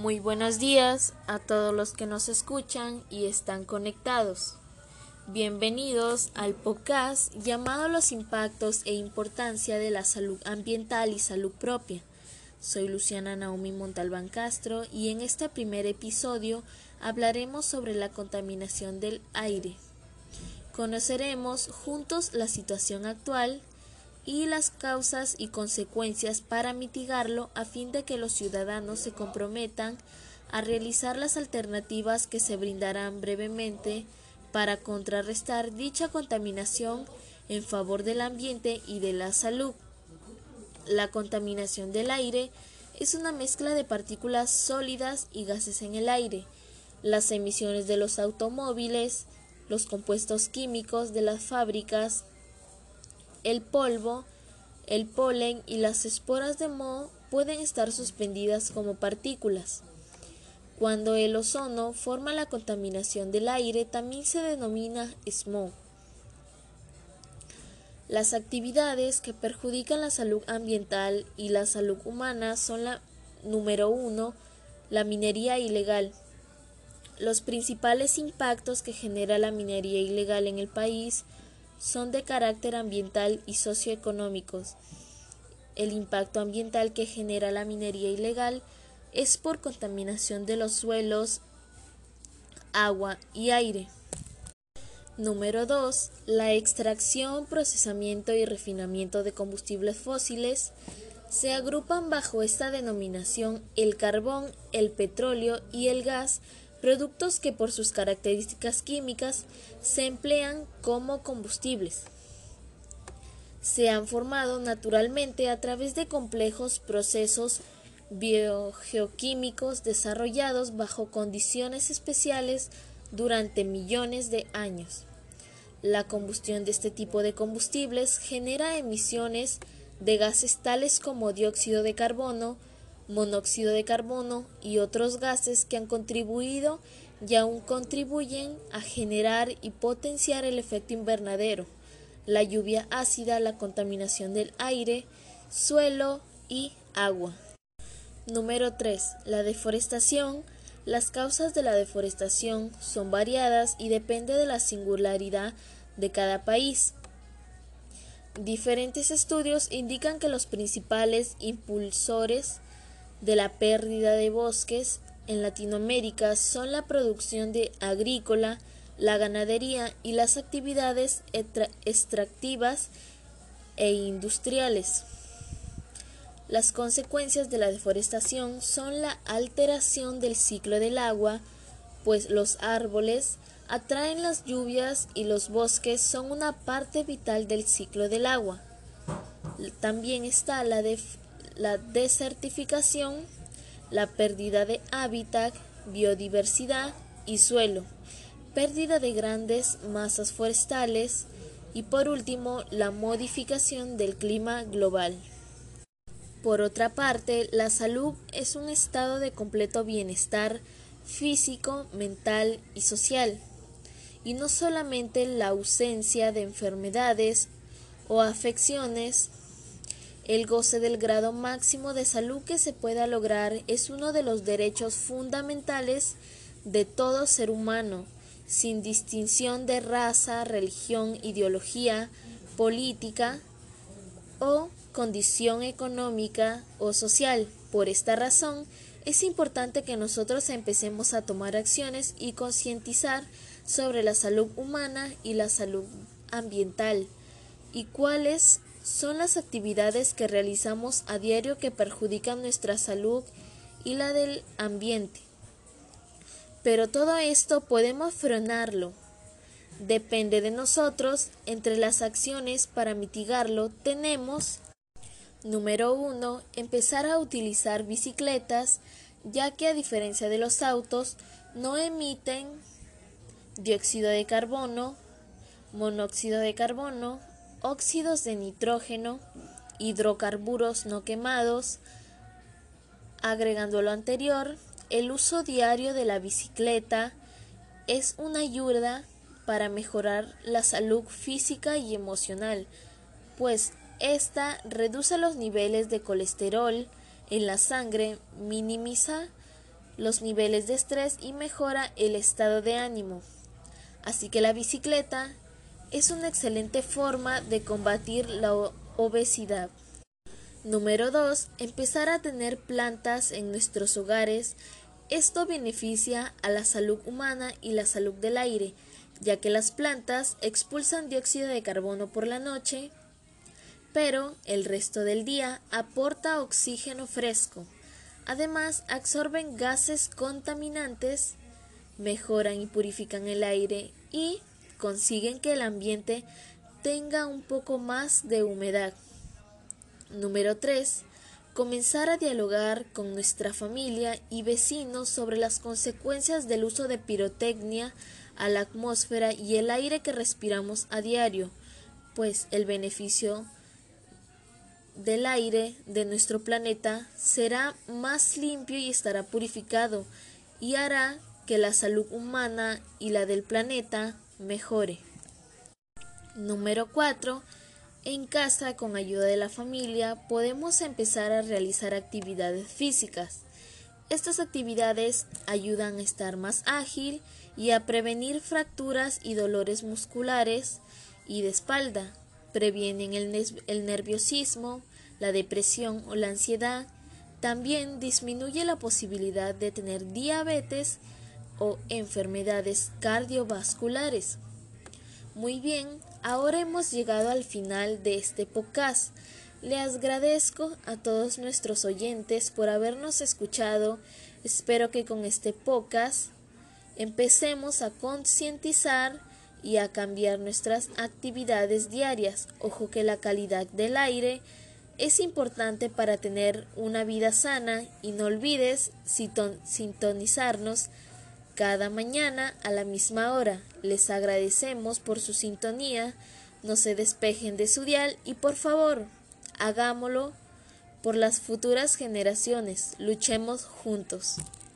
Muy buenos días a todos los que nos escuchan y están conectados. Bienvenidos al podcast llamado Los impactos e importancia de la salud ambiental y salud propia. Soy Luciana Naomi Montalbán Castro y en este primer episodio hablaremos sobre la contaminación del aire. Conoceremos juntos la situación actual y las causas y consecuencias para mitigarlo a fin de que los ciudadanos se comprometan a realizar las alternativas que se brindarán brevemente para contrarrestar dicha contaminación en favor del ambiente y de la salud. La contaminación del aire es una mezcla de partículas sólidas y gases en el aire, las emisiones de los automóviles, los compuestos químicos de las fábricas, el polvo, el polen y las esporas de moho pueden estar suspendidas como partículas. Cuando el ozono forma la contaminación del aire también se denomina smog. Las actividades que perjudican la salud ambiental y la salud humana son la número uno, la minería ilegal. Los principales impactos que genera la minería ilegal en el país son de carácter ambiental y socioeconómicos. El impacto ambiental que genera la minería ilegal es por contaminación de los suelos, agua y aire. Número 2. La extracción, procesamiento y refinamiento de combustibles fósiles se agrupan bajo esta denominación el carbón, el petróleo y el gas productos que por sus características químicas se emplean como combustibles. Se han formado naturalmente a través de complejos procesos biogeoquímicos desarrollados bajo condiciones especiales durante millones de años. La combustión de este tipo de combustibles genera emisiones de gases tales como dióxido de carbono, monóxido de carbono y otros gases que han contribuido y aún contribuyen a generar y potenciar el efecto invernadero, la lluvia ácida, la contaminación del aire, suelo y agua. Número 3. La deforestación. Las causas de la deforestación son variadas y depende de la singularidad de cada país. Diferentes estudios indican que los principales impulsores de la pérdida de bosques en Latinoamérica son la producción de agrícola, la ganadería y las actividades extractivas e industriales. Las consecuencias de la deforestación son la alteración del ciclo del agua, pues los árboles atraen las lluvias y los bosques son una parte vital del ciclo del agua. También está la, la desertificación, la pérdida de hábitat, biodiversidad y suelo, pérdida de grandes masas forestales y por último la modificación del clima global. Por otra parte, la salud es un estado de completo bienestar físico, mental y social, y no solamente la ausencia de enfermedades o afecciones el goce del grado máximo de salud que se pueda lograr es uno de los derechos fundamentales de todo ser humano, sin distinción de raza, religión, ideología, política o condición económica o social. Por esta razón, es importante que nosotros empecemos a tomar acciones y concientizar sobre la salud humana y la salud ambiental y cuáles son las actividades que realizamos a diario que perjudican nuestra salud y la del ambiente. Pero todo esto podemos frenarlo. Depende de nosotros. Entre las acciones para mitigarlo tenemos Número 1. Empezar a utilizar bicicletas, ya que a diferencia de los autos, no emiten dióxido de carbono, monóxido de carbono, óxidos de nitrógeno, hidrocarburos no quemados. Agregando lo anterior, el uso diario de la bicicleta es una ayuda para mejorar la salud física y emocional, pues esta reduce los niveles de colesterol en la sangre, minimiza los niveles de estrés y mejora el estado de ánimo. Así que la bicicleta es una excelente forma de combatir la obesidad. Número 2. Empezar a tener plantas en nuestros hogares. Esto beneficia a la salud humana y la salud del aire, ya que las plantas expulsan dióxido de carbono por la noche, pero el resto del día aporta oxígeno fresco. Además, absorben gases contaminantes, mejoran y purifican el aire y consiguen que el ambiente tenga un poco más de humedad. Número 3. Comenzar a dialogar con nuestra familia y vecinos sobre las consecuencias del uso de pirotecnia a la atmósfera y el aire que respiramos a diario, pues el beneficio del aire de nuestro planeta será más limpio y estará purificado y hará que la salud humana y la del planeta mejore. Número 4. En casa, con ayuda de la familia, podemos empezar a realizar actividades físicas. Estas actividades ayudan a estar más ágil y a prevenir fracturas y dolores musculares y de espalda. Previenen el, el nerviosismo, la depresión o la ansiedad. También disminuye la posibilidad de tener diabetes o enfermedades cardiovasculares. Muy bien, ahora hemos llegado al final de este podcast. Les agradezco a todos nuestros oyentes por habernos escuchado. Espero que con este podcast empecemos a concientizar y a cambiar nuestras actividades diarias. Ojo que la calidad del aire es importante para tener una vida sana y no olvides sintonizarnos cada mañana a la misma hora. Les agradecemos por su sintonía, no se despejen de su dial y por favor, hagámoslo por las futuras generaciones, luchemos juntos.